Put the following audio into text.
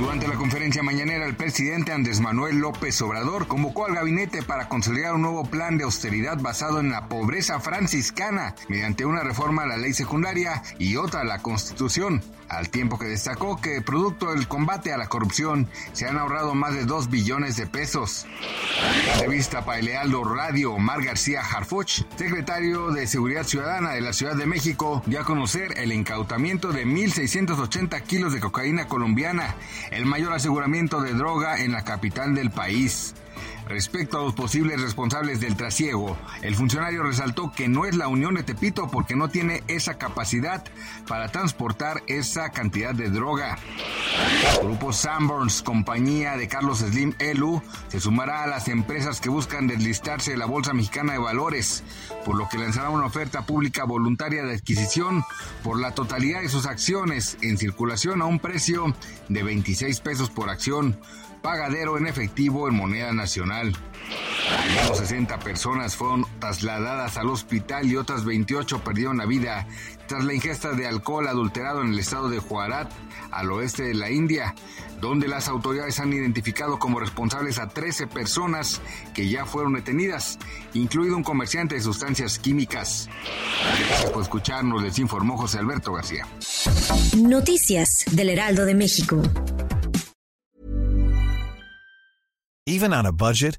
Durante la conferencia mañanera, el presidente Andrés Manuel López Obrador convocó al gabinete para consolidar un nuevo plan de austeridad basado en la pobreza franciscana, mediante una reforma a la ley secundaria y otra a la Constitución, al tiempo que destacó que, producto del combate a la corrupción, se han ahorrado más de 2 billones de pesos. La revista para Lealdo Radio, Omar García Harfuch, secretario de Seguridad Ciudadana de la Ciudad de México, dio a conocer el incautamiento de 1.680 kilos de cocaína colombiana el mayor aseguramiento de droga en la capital del país. Respecto a los posibles responsables del trasiego, el funcionario resaltó que no es la Unión de Tepito porque no tiene esa capacidad para transportar esa cantidad de droga. Grupo Sanborns, compañía de Carlos Slim Elu, se sumará a las empresas que buscan deslistarse de la Bolsa Mexicana de Valores, por lo que lanzará una oferta pública voluntaria de adquisición por la totalidad de sus acciones en circulación a un precio de 26 pesos por acción pagadero en efectivo en moneda nacional. Al menos 60 personas fueron trasladadas al hospital y otras 28 perdieron la vida tras la ingesta de alcohol adulterado en el estado de Gujarat, al oeste de la India, donde las autoridades han identificado como responsables a 13 personas que ya fueron detenidas, incluido un comerciante de sustancias químicas. Gracias por escucharnos, les informó José Alberto García. Noticias del Heraldo de México. Even on a budget,